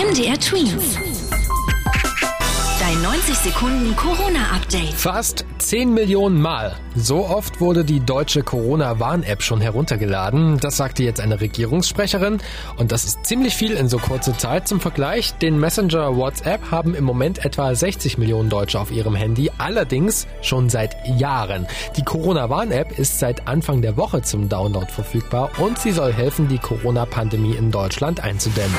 MDR Twins. Dein 90 Sekunden Corona-Update. Fast 10 Millionen Mal. So oft wurde die deutsche Corona-Warn-App schon heruntergeladen. Das sagte jetzt eine Regierungssprecherin. Und das ist ziemlich viel in so kurzer Zeit. Zum Vergleich, den Messenger WhatsApp haben im Moment etwa 60 Millionen Deutsche auf ihrem Handy. Allerdings schon seit Jahren. Die Corona-Warn-App ist seit Anfang der Woche zum Download verfügbar und sie soll helfen, die Corona-Pandemie in Deutschland einzudämmen.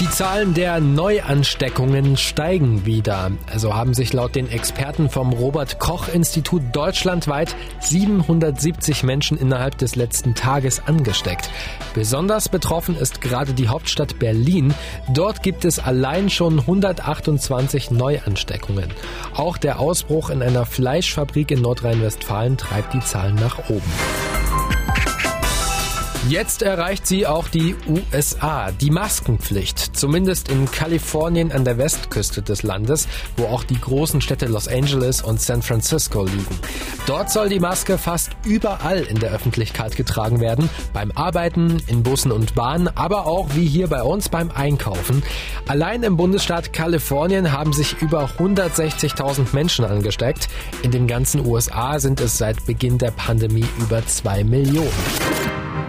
Die Zahlen der Neuansteckungen steigen wieder. Also haben sich laut den Experten vom Robert Koch Institut deutschlandweit 770 Menschen innerhalb des letzten Tages angesteckt. Besonders betroffen ist gerade die Hauptstadt Berlin. Dort gibt es allein schon 128 Neuansteckungen. Auch der Ausbruch in einer Fleischfabrik in Nordrhein-Westfalen treibt die Zahlen nach oben. Jetzt erreicht sie auch die USA. Die Maskenpflicht, zumindest in Kalifornien an der Westküste des Landes, wo auch die großen Städte Los Angeles und San Francisco liegen. Dort soll die Maske fast überall in der Öffentlichkeit getragen werden, beim Arbeiten, in Bussen und Bahnen, aber auch wie hier bei uns beim Einkaufen. Allein im Bundesstaat Kalifornien haben sich über 160.000 Menschen angesteckt. In den ganzen USA sind es seit Beginn der Pandemie über zwei Millionen.